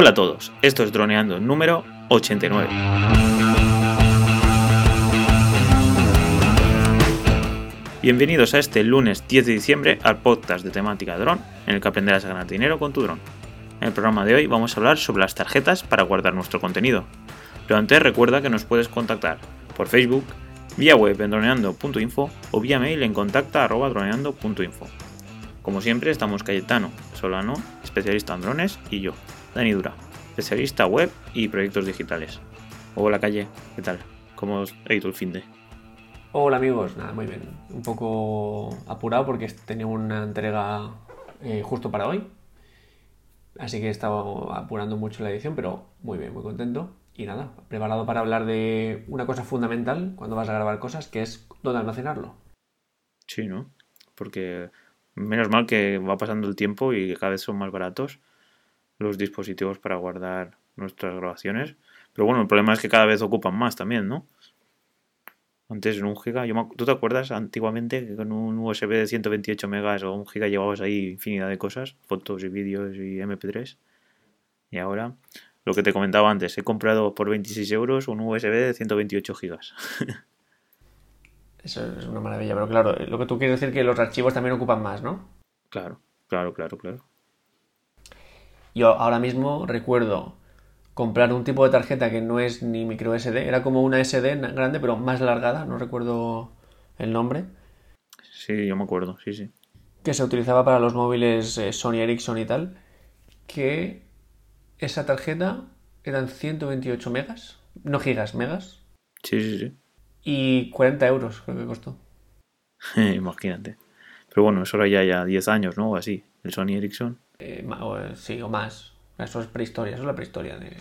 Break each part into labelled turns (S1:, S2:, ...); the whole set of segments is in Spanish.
S1: Hola a todos, esto es Droneando número 89. Bienvenidos a este lunes 10 de diciembre al podcast de temática dron, en el que aprenderás a ganar dinero con tu dron. En el programa de hoy vamos a hablar sobre las tarjetas para guardar nuestro contenido. Pero antes recuerda que nos puedes contactar por Facebook, vía web en droneando.info o vía mail en contacta.droneando.info. Como siempre estamos Cayetano, Solano, especialista en drones, y yo, Dani Dura, especialista web y proyectos digitales. Hola Calle, ¿qué tal? ¿Cómo ha ido el fin de?
S2: Hola amigos, nada, muy bien. Un poco apurado porque tenía una entrega eh, justo para hoy. Así que he estado apurando mucho la edición, pero muy bien, muy contento. Y nada, preparado para hablar de una cosa fundamental cuando vas a grabar cosas, que es dónde almacenarlo.
S1: Sí, ¿no? Porque menos mal que va pasando el tiempo y cada vez son más baratos los dispositivos para guardar nuestras grabaciones. Pero bueno, el problema es que cada vez ocupan más también, ¿no? Antes en un giga, yo ¿tú te acuerdas antiguamente que con un USB de 128 megas o un giga llevabas ahí infinidad de cosas, fotos y vídeos y MP3? Y ahora, lo que te comentaba antes, he comprado por 26 euros un USB de 128 gigas.
S2: Eso es una maravilla, pero claro, lo que tú quieres decir es que los archivos también ocupan más, ¿no?
S1: Claro, claro, claro, claro.
S2: Yo ahora mismo recuerdo comprar un tipo de tarjeta que no es ni micro SD, era como una SD grande pero más largada, no recuerdo el nombre.
S1: Sí, yo me acuerdo, sí, sí.
S2: Que se utilizaba para los móviles eh, Sony Ericsson y tal, que esa tarjeta eran 128 megas, no gigas, megas.
S1: Sí, sí, sí.
S2: Y 40 euros creo que costó.
S1: Imagínate. Pero bueno, eso era ya, ya 10 años, ¿no? O así, el Sony Ericsson.
S2: Eh, sí, o más. Eso es prehistoria, eso es la prehistoria de...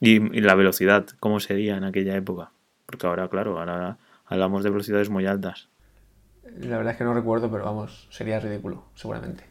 S1: y, la velocidad, ¿cómo sería en aquella época? Porque ahora, claro, ahora hablamos de velocidades muy altas.
S2: La verdad es que no recuerdo, pero vamos, sería ridículo, seguramente.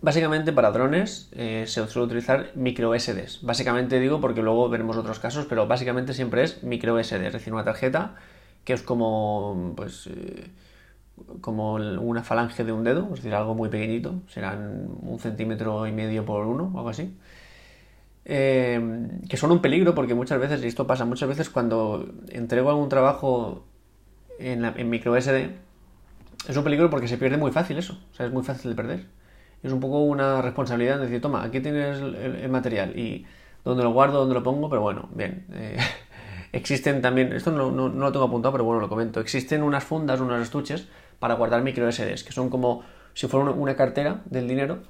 S2: Básicamente para drones eh, se suele utilizar micro SDs. Básicamente digo porque luego veremos otros casos, pero básicamente siempre es micro SD, es decir, una tarjeta que es como pues eh, como una falange de un dedo, es decir, algo muy pequeñito, serán un centímetro y medio por uno, algo así. Eh, que son un peligro porque muchas veces, y esto pasa muchas veces cuando entrego algún trabajo en, en micro SD, es un peligro porque se pierde muy fácil eso, o sea, es muy fácil de perder. Es un poco una responsabilidad de decir, toma, aquí tienes el, material y dónde lo guardo, dónde lo pongo, pero bueno, bien. Eh, existen también, esto no, no, lo tengo apuntado, pero bueno, lo comento, existen unas fundas, unos estuches para guardar micro SDs, que son como si fuera una cartera del dinero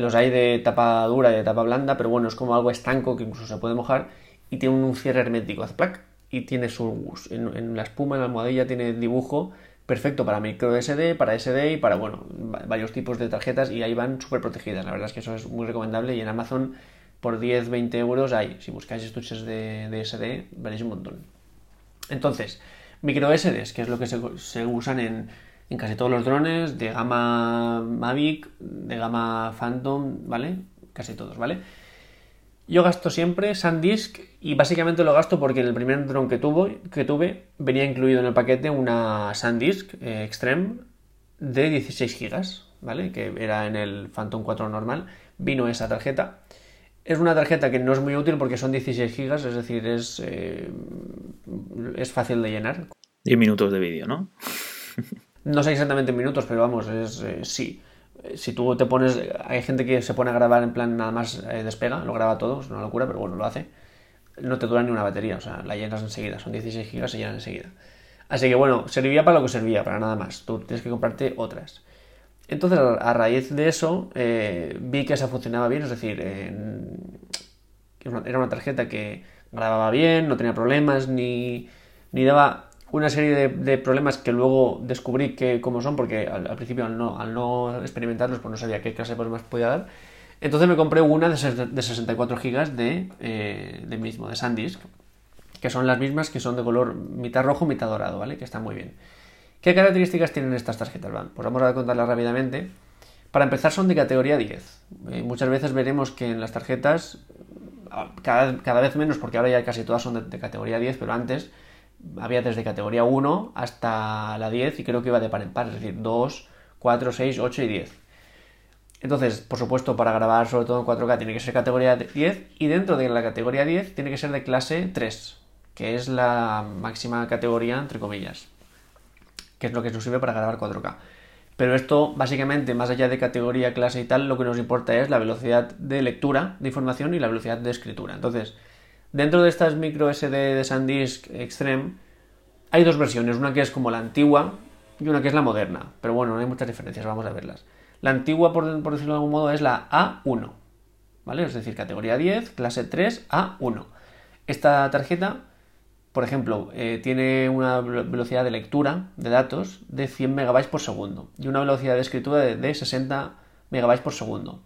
S2: los hay de tapa dura y de tapa blanda, pero bueno, es como algo estanco que incluso se puede mojar y tiene un cierre hermético, plac, y tiene su, en, la espuma, en la almohadilla, tiene dibujo perfecto para micro SD, para SD y para, bueno, varios tipos de tarjetas y ahí van súper protegidas. La verdad es que eso es muy recomendable y en Amazon por 10, 20 euros hay. Si buscáis estuches de, de SD, veréis un montón. Entonces, micro SDs, que es lo que se usan en, en casi todos los drones de gama Mavic, de gama Phantom, ¿vale? Casi todos, ¿vale? Yo gasto siempre SanDisk y básicamente lo gasto porque en el primer drone que, tuve, que tuve venía incluido en el paquete una SanDisk eh, Extreme de 16 GB, ¿vale? Que era en el Phantom 4 normal, vino esa tarjeta. Es una tarjeta que no es muy útil porque son 16 GB, es decir, es, eh, es fácil de llenar.
S1: 10 minutos de vídeo, ¿no?
S2: No sé exactamente en minutos, pero vamos, es eh, sí. Eh, si tú te pones, hay gente que se pone a grabar en plan nada más eh, despega, lo graba todo, es una locura, pero bueno, lo hace. No te dura ni una batería, o sea, la llenas enseguida, son 16 gigas y llenan enseguida. Así que bueno, servía para lo que servía, para nada más. Tú tienes que comprarte otras. Entonces, a raíz de eso, vi que esa funcionaba bien, es decir, era una tarjeta que grababa bien, no tenía problemas, ni, ni daba una serie de, problemas que luego descubrí que cómo son, porque al, principio al no, al no, experimentarlos pues no sabía qué clase de problemas podía dar. Entonces me compré una de, 64 GB de, eh, de mismo, de SanDisk. que son las mismas que son de color mitad rojo, mitad dorado, ¿vale? Que están muy bien. ¿Qué características tienen estas tarjetas van? Pues vamos a contarlas rápidamente. Para empezar son de categoría 10. Eh, muchas veces veremos que en las tarjetas, cada, vez menos porque ahora ya casi todas son de, categoría 10, pero antes había desde categoría 1 hasta la 10 y creo que iba de par en par, es decir, 2, 4, 6, 8 y 10. Entonces, por supuesto, para grabar sobre todo en 4K tiene que ser categoría 10 y dentro de la categoría 10 tiene que ser de clase 3, que es la máxima categoría, entre comillas, que es lo que nos sirve para grabar 4K. Pero esto, básicamente, más allá de categoría, clase y tal, lo que nos importa es la velocidad de lectura de información y la velocidad de escritura. Entonces, dentro de estas micro SD de SanDisk Extreme, hay dos versiones, una que es como la antigua y una que es la moderna. Pero bueno, no hay muchas diferencias, vamos a verlas. La antigua, por, decirlo de algún modo, es la A1, ¿vale? Es decir, categoría 10, clase 3, A1. Esta tarjeta, por ejemplo, eh, tiene una velocidad de lectura de datos de 100 MB por segundo y una velocidad de escritura de, 60 MB por segundo.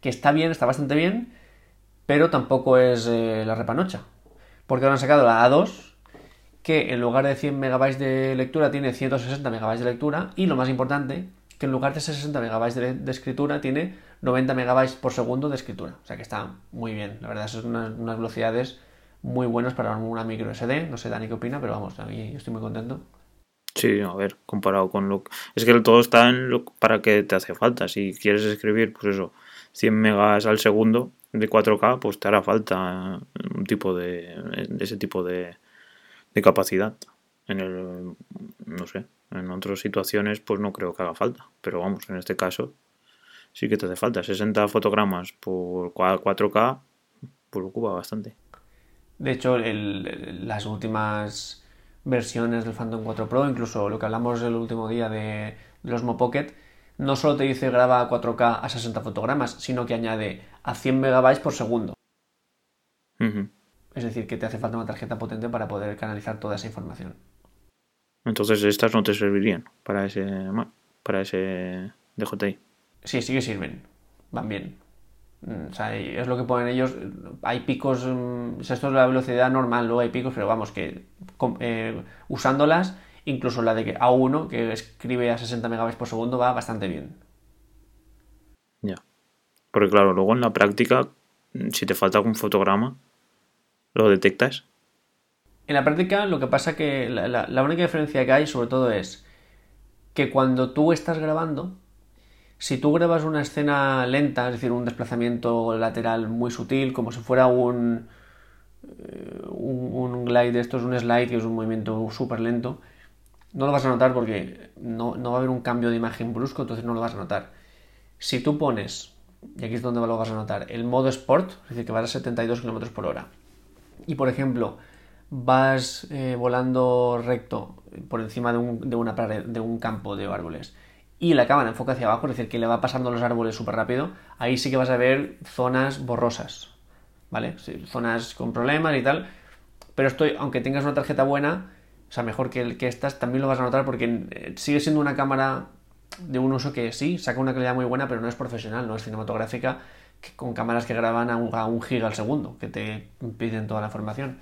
S2: Que está bien, está bastante bien, pero tampoco es eh, la repanocha. Porque ahora han sacado la A2, que en lugar de 100 MB de lectura tiene 160 MB de lectura y lo más importante que en lugar de 60 megabytes de, escritura tiene 90 megabytes por segundo de escritura. O sea que está muy bien. La verdad, son unas, velocidades muy buenas para una micro SD. No sé, Dani, qué opina, pero vamos, a mí estoy muy contento.
S1: Sí, a ver, comparado con lo Es que todo está en lo para que te hace falta. Si quieres escribir, pues eso, 100 megas al segundo de 4K, pues te hará falta un tipo de, ese tipo de, de capacidad. En el, no sé, en otras situaciones, pues no creo que haga falta. Pero vamos, en este caso sí que te hace falta. 60 fotogramas por 4K, pues ocupa bastante.
S2: De hecho, las últimas versiones del Phantom 4 Pro, incluso lo que hablamos el último día de, los Osmo Pocket, no solo te dice graba 4K a 60 fotogramas, sino que añade a 100 megabytes por segundo. Es decir, que te hace falta una tarjeta potente para poder canalizar toda esa información.
S1: Entonces estas no te servirían para ese para ese DJI.
S2: Sí, sí que sirven. Van bien. Mm, o sea, es lo que ponen ellos. Hay picos. Mm, esto es la velocidad normal, luego hay picos, pero vamos, que eh, usándolas, incluso la de A1, que escribe a 60 megabytes por segundo, va bastante bien.
S1: Ya. Porque claro, luego en la práctica, si te falta algún fotograma, lo detectas.
S2: En la práctica lo que pasa que la, única diferencia que hay sobre todo es que cuando tú estás grabando, si tú grabas una escena lenta, es decir, un desplazamiento lateral muy sutil, como si fuera un, eh, un, glide, esto es un slide, que es un movimiento súper lento, no lo vas a notar porque no, no, va a haber un cambio de imagen brusco, entonces no lo vas a notar. Si tú pones, y aquí es donde lo vas a notar, el modo Sport, es decir, que vas a 72 km por hora, y por ejemplo, vas eh, volando recto por encima de un, de una pared, de un campo de árboles y la cámara enfoca hacia abajo, es decir, que le va pasando los árboles súper rápido, ahí sí que vas a ver zonas borrosas, ¿vale? zonas con problemas y tal. Pero estoy, aunque tengas una tarjeta buena, sea, mejor que, que estas, también lo vas a notar porque eh, sigue siendo una cámara de un uso que sí, saca una calidad muy buena, pero no es profesional, no es cinematográfica, con cámaras que graban a un, a giga al segundo, que te piden toda la información.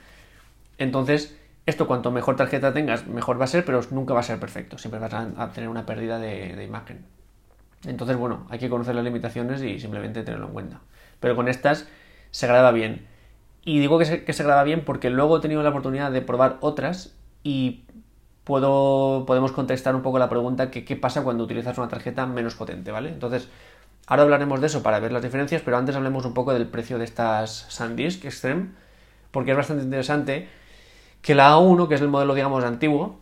S2: Entonces, esto cuanto mejor tarjeta tengas, mejor va a ser, pero nunca va a ser perfecto. Siempre vas a, tener una pérdida de, imagen. Entonces, bueno, hay que conocer las limitaciones y simplemente tenerlo en cuenta. Pero con estas se graba bien. Y digo que se graba bien porque luego he tenido la oportunidad de probar otras y puedo, podemos contestar un poco la pregunta qué pasa cuando utilizas una tarjeta menos potente, ¿vale? Entonces, ahora hablaremos de eso para ver las diferencias, pero antes hablemos un poco del precio de estas SanDisk Extreme, porque es bastante interesante que la A1, que es el modelo, digamos, antiguo,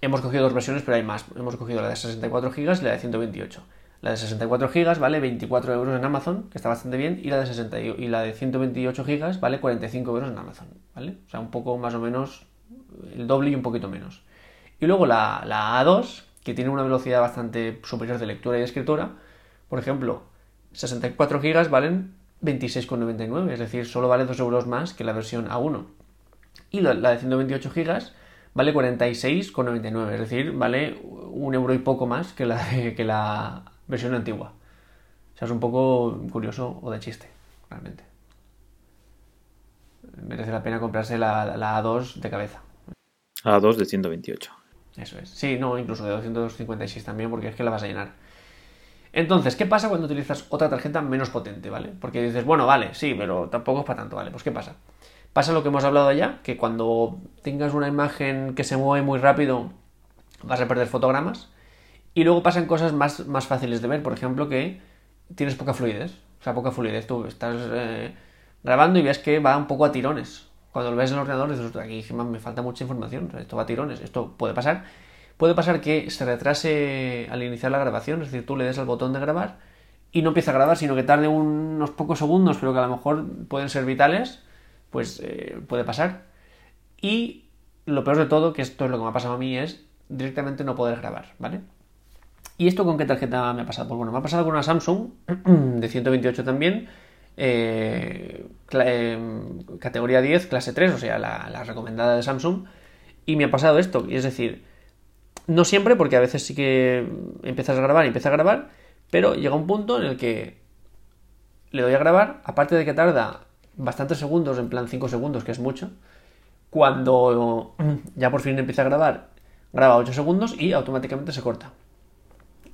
S2: hemos cogido dos versiones, pero hay más. Hemos cogido la de 64 GB y la de 128. La de 64 GB vale 24 euros en Amazon, que está bastante bien, y la de, 60, y la de 128 GB vale 45 euros en Amazon, ¿vale? O sea, un poco más o menos el doble y un poquito menos. Y luego la, la A2, que tiene una velocidad bastante superior de lectura y escritura, por ejemplo, 64 GB valen 26,99, es decir, solo vale 2 euros más que la versión A1. Y la, de 128 GB vale 46,99, es decir, vale un euro y poco más que la, que la versión antigua. O sea, es un poco curioso o de chiste, realmente. Merece la pena comprarse la, la A2 de cabeza.
S1: A2 de 128.
S2: Eso es. Sí, no, incluso de 256 también, porque es que la vas a llenar. Entonces, ¿qué pasa cuando utilizas otra tarjeta menos potente, ¿vale? Porque dices, bueno, vale, sí, pero tampoco es para tanto, ¿vale? Pues ¿qué pasa? Pasa lo que hemos hablado ya, que cuando tengas una imagen que se mueve muy rápido, vas a perder fotogramas. Y luego pasan cosas más, más fáciles de ver, por ejemplo, que tienes poca fluidez. O sea, poca fluidez. Tú estás eh, grabando y ves que va un poco a tirones. Cuando lo ves en el ordenador dices, aquí me falta mucha información, esto va a tirones, esto puede pasar. Puede pasar que se retrase al iniciar la grabación, es decir, tú le des al botón de grabar y no empieza a grabar, sino que tarde unos pocos segundos, pero que a lo mejor pueden ser vitales, pues eh, puede pasar. Y lo peor de todo, que esto es lo que me ha pasado a mí, es directamente no poder grabar, ¿vale? ¿Y esto con qué tarjeta me ha pasado? Pues bueno, me ha pasado con una Samsung de 128 también, eh, em, categoría 10, clase 3, o sea, la, recomendada de Samsung, y me ha pasado esto, es decir, no siempre, porque a veces sí que empiezas a grabar y empieza a grabar, pero llega un punto en el que le doy a grabar, aparte de que tarda bastantes segundos, en plan 5 segundos, que es mucho, cuando ya por fin empieza a grabar, graba 8 segundos y automáticamente se corta.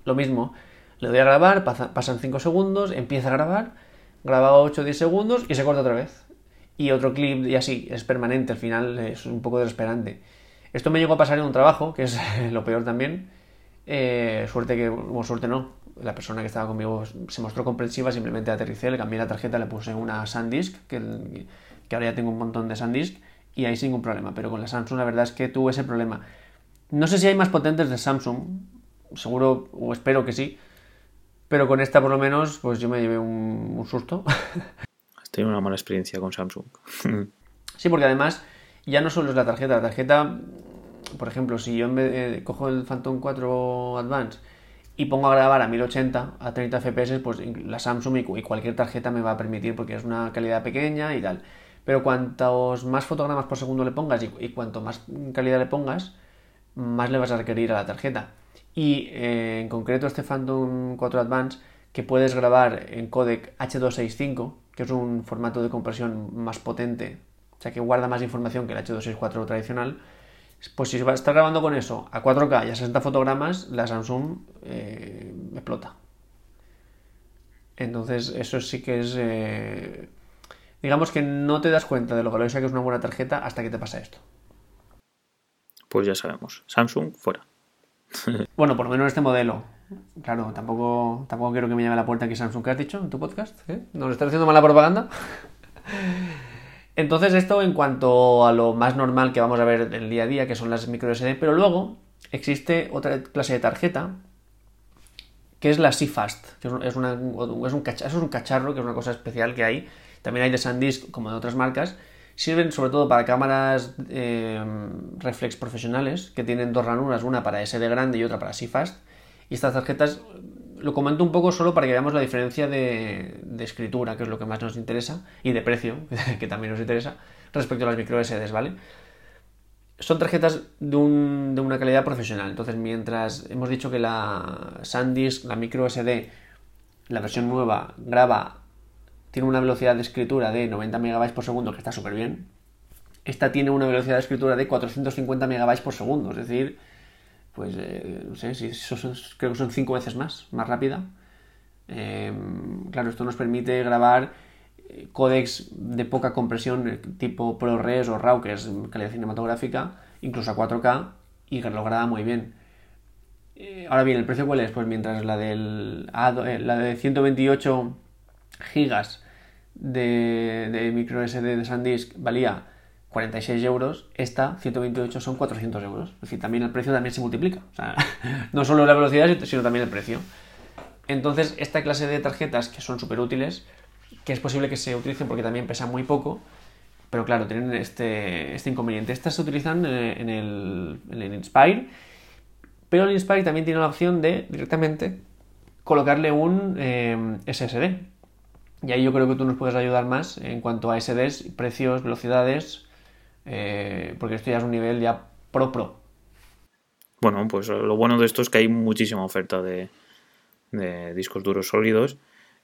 S2: Lo mismo, le doy a grabar, pasan 5 segundos, empieza a grabar, graba 8 o 10 segundos y se corta otra vez. Y otro clip y así, es permanente, al final es un poco desesperante. Esto me llegó a pasar en un trabajo, que es lo peor también. Eh, suerte que, o suerte no, la persona que estaba conmigo se mostró comprensiva, simplemente aterricé, le cambié la tarjeta, le puse una SanDisk, que, que ahora ya tengo un montón de SanDisk, y ahí sin ningún problema. Pero con la Samsung la verdad es que tuve ese problema. No sé si hay más potentes de Samsung, seguro o espero que sí, pero con esta por lo menos pues yo me llevé un, susto.
S1: Has tenido una mala experiencia con Samsung.
S2: sí, porque además ya no solo es la tarjeta, la tarjeta, por ejemplo, si yo en vez de, cojo el Phantom 4 Advance y pongo a grabar a 1080 a 30 fps, pues la Samsung y cualquier tarjeta me va a permitir porque es una calidad pequeña y tal. Pero cuantos más fotogramas por segundo le pongas y, cuanto más calidad le pongas, más le vas a requerir a la tarjeta. Y eh, en concreto este Phantom 4 Advance que puedes grabar en codec H265, que es un formato de compresión más potente, o sea que guarda más información que el H264 tradicional, pues si estás grabando con eso a 4K y a 60 fotogramas, la Samsung eh, explota. Entonces, eso sí que es. Eh, digamos que no te das cuenta de lo valiosa que es una buena tarjeta hasta que te pasa esto.
S1: Pues ya sabemos. Samsung fuera.
S2: bueno, por lo menos este modelo. Claro, tampoco, tampoco quiero que me llame a la puerta aquí Samsung. ¿Qué has dicho en tu podcast? ¿Eh? ¿Nos estás haciendo mala propaganda? Entonces esto en cuanto a lo más normal que vamos a ver en el día a día, que son las micro SD, pero luego existe otra clase de tarjeta que es la CFast, que es, un es un cacharro, que es una cosa especial que hay. También hay de SanDisk como de otras marcas. Sirven sobre todo para cámaras eh, reflex profesionales que tienen dos ranuras, una para SD grande y otra para CFast. Y estas tarjetas lo comento un poco solo para que veamos la diferencia de, escritura, que es lo que más nos interesa, y de precio, que también nos interesa, respecto a las micro SDs, ¿vale? Son tarjetas de, una calidad profesional. Entonces, mientras hemos dicho que la SanDisk, la micro SD, la versión nueva, graba, tiene una velocidad de escritura de 90 MB por segundo, que está súper bien. Esta tiene una velocidad de escritura de 450 MB por segundo, es decir, pues eh, no sé, si creo que son cinco veces más, más rápida. Em, claro, esto nos permite grabar eh, códex de poca compresión eh, tipo ProRes o RAW, que es calidad cinematográfica, incluso a 4K, y lo graba muy bien. ahora bien, ¿el precio cuál es? Pues mientras la, del, la de 128 gigas de, micro SD de SanDisk valía 46 euros, esta 128 son 400 euros. Es decir, también el precio también se multiplica. O sea, no solo la velocidad, sino también el precio. Entonces, esta clase de tarjetas que son súper útiles, que es posible que se utilicen porque también pesan muy poco, pero claro, tienen este, este inconveniente. Estas se utilizan eh, en el, en el Inspire, pero el Inspire también tiene la opción de directamente colocarle un eh, SSD. Y ahí yo creo que tú nos puedes ayudar más en cuanto a SDs, precios, velocidades, eh, porque esto ya es un nivel ya pro pro.
S1: Bueno, pues lo bueno de esto es que hay muchísima oferta de, discos duros sólidos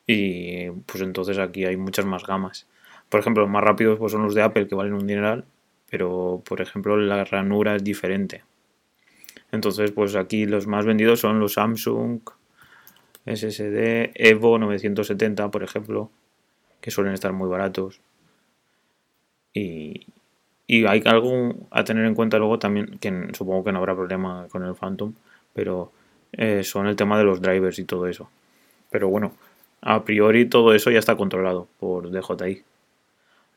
S1: y pues entonces aquí hay muchas más gamas. por ejemplo, los más rápidos pues, son los de Apple, que valen un dineral, pero por ejemplo la ranura es diferente. Entonces, pues aquí los más vendidos son los Samsung SSD Evo 970, por ejemplo, que suelen estar muy baratos. Y, y hay algo a tener en cuenta luego también, que supongo que no habrá problema con el Phantom, pero eh, son el tema de los drivers y todo eso. Pero bueno, a priori todo eso ya está controlado por DJI.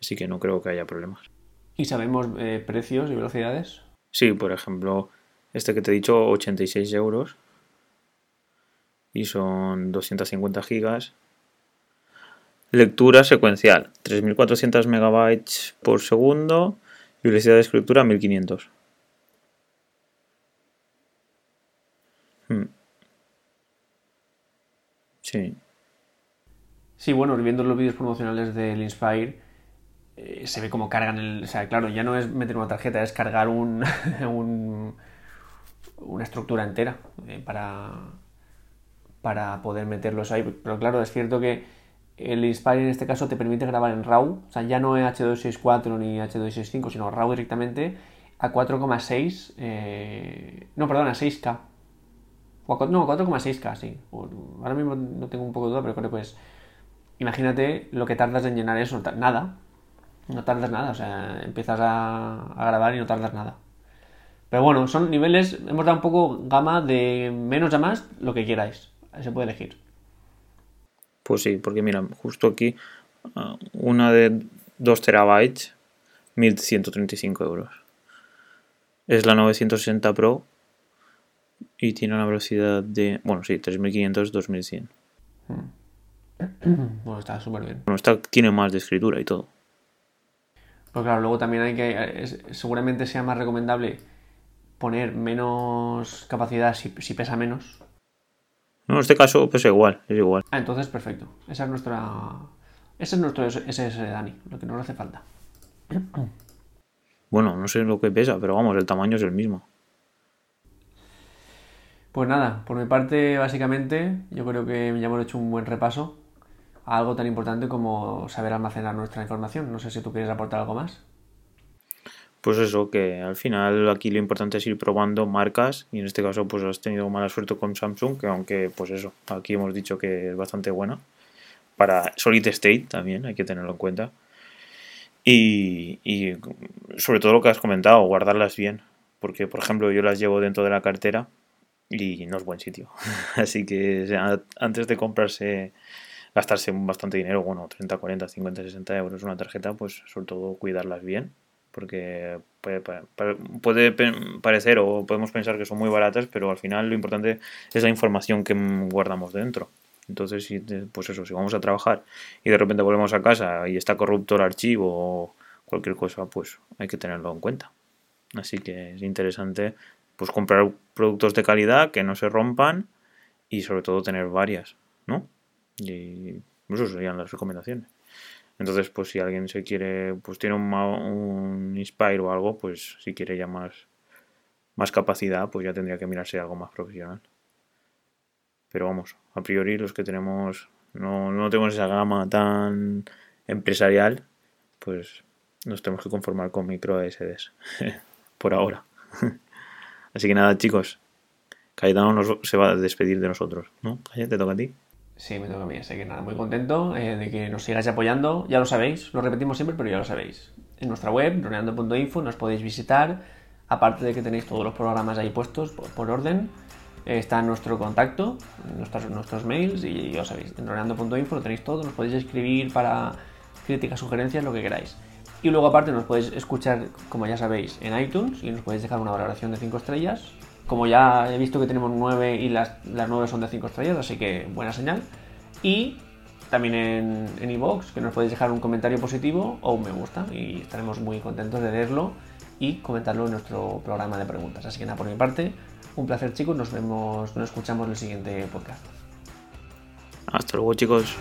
S1: Así que no creo que haya problemas.
S2: ¿Y sabemos eh, precios y velocidades?
S1: Sí, por ejemplo, este que te he dicho, 86 euros. Y son 250 gigas. Lectura secuencial, 3400 megabytes por segundo. Y velocidad de escritura, 1500. Hmm. Sí.
S2: Sí, bueno, viendo los vídeos promocionales del Inspire, eh, se ve como cargan el. O sea, claro, ya no es meter una tarjeta, es cargar un, una estructura entera eh, para, para poder meterlos ahí. Pero claro, es cierto que el Inspire en este caso te permite grabar en RAW, o sea, ya no es H264 ni H265, sino RAW directamente a 4,6. Eh, no, perdón, a 6K. No, 4,6K, sí. Ahora mismo no tengo un poco de duda, pero creo que pues. Imagínate lo que tardas en llenar eso. Nada. No tardas nada. O sea, empiezas a, grabar y no tardas nada. Pero bueno, son niveles. Hemos dado un poco gama de menos a más, lo que queráis. Se puede elegir.
S1: Pues sí, porque mira, justo aquí, uh, una de 2 terabytes, 1135 euros. Es la 960 Pro y tiene una velocidad de, bueno, sí, 3500, 2100.
S2: Bueno, está súper bien.
S1: Bueno, esta tiene más de escritura y todo.
S2: Pues claro, luego también hay que, seguramente sea más recomendable poner menos capacidad si, pesa menos.
S1: No, en este caso pesa igual, es igual.
S2: Ah, entonces perfecto. Esa es nuestra. Ese es nuestro SS de Dani, lo que nos hace falta.
S1: Bueno, no sé lo que pesa, pero vamos, el tamaño es el mismo.
S2: Pues nada, por mi parte, básicamente, yo creo que ya hemos hecho un buen repaso a algo tan importante como saber almacenar nuestra información. No sé si tú quieres aportar algo más.
S1: Pues eso, que al final aquí lo importante es ir probando marcas y en este caso pues has tenido mala suerte con Samsung, que aunque pues eso, aquí hemos dicho que es bastante buena. Para Solid State también hay que tenerlo en cuenta. Y, sobre todo lo que has comentado, guardarlas bien. Porque por ejemplo yo las llevo dentro de la cartera y no es buen sitio. Así que antes de comprarse, gastarse bastante dinero, bueno, 30, 40, 50, 60 euros una tarjeta, pues sobre todo cuidarlas bien, porque puede, puede parecer o podemos pensar que son muy baratas, pero al final lo importante es la información que guardamos dentro. Entonces, pues eso, si vamos a trabajar y de repente volvemos a casa y está corrupto el archivo o cualquier cosa, pues hay que tenerlo en cuenta. Así que es interesante pues comprar productos de calidad que no se rompan y sobre todo tener varias, ¿no? Y eso serían las recomendaciones. Entonces, pues si alguien se quiere, pues tiene un, un Inspire o algo, pues si quiere ya más, más capacidad, pues ya tendría que mirarse algo más profesional. Pero vamos, a priori los que tenemos, no, no tenemos esa gama tan empresarial, pues nos tenemos que conformar con micro SDs por ahora. Así que nada, chicos. Cayetano se va a despedir de nosotros, ¿no? te toca a ti.
S2: Sí, me toca a mí. Así que nada, muy contento eh, de que nos sigáis apoyando. Ya lo sabéis, lo repetimos siempre, pero ya lo sabéis. En nuestra web, roneando.info, nos podéis visitar. Aparte de que tenéis todos los programas ahí puestos por, orden, está nuestro contacto, nuestros, nuestros mails y ya lo sabéis. En roneando.info lo tenéis todo, nos podéis escribir para críticas, sugerencias, lo que queráis. Y luego aparte nos podéis escuchar, como ya sabéis, en iTunes y nos podéis dejar una valoración de 5 estrellas. Como ya he visto que tenemos 9 y las, las 9 son de 5 estrellas, así que buena señal. Y también en en que nos podéis dejar un comentario positivo o un me gusta y estaremos muy contentos de leerlo y comentarlo en nuestro programa de preguntas. Así que nada, por mi parte, un placer chicos, nos vemos, nos escuchamos en el siguiente podcast.
S1: Hasta luego chicos.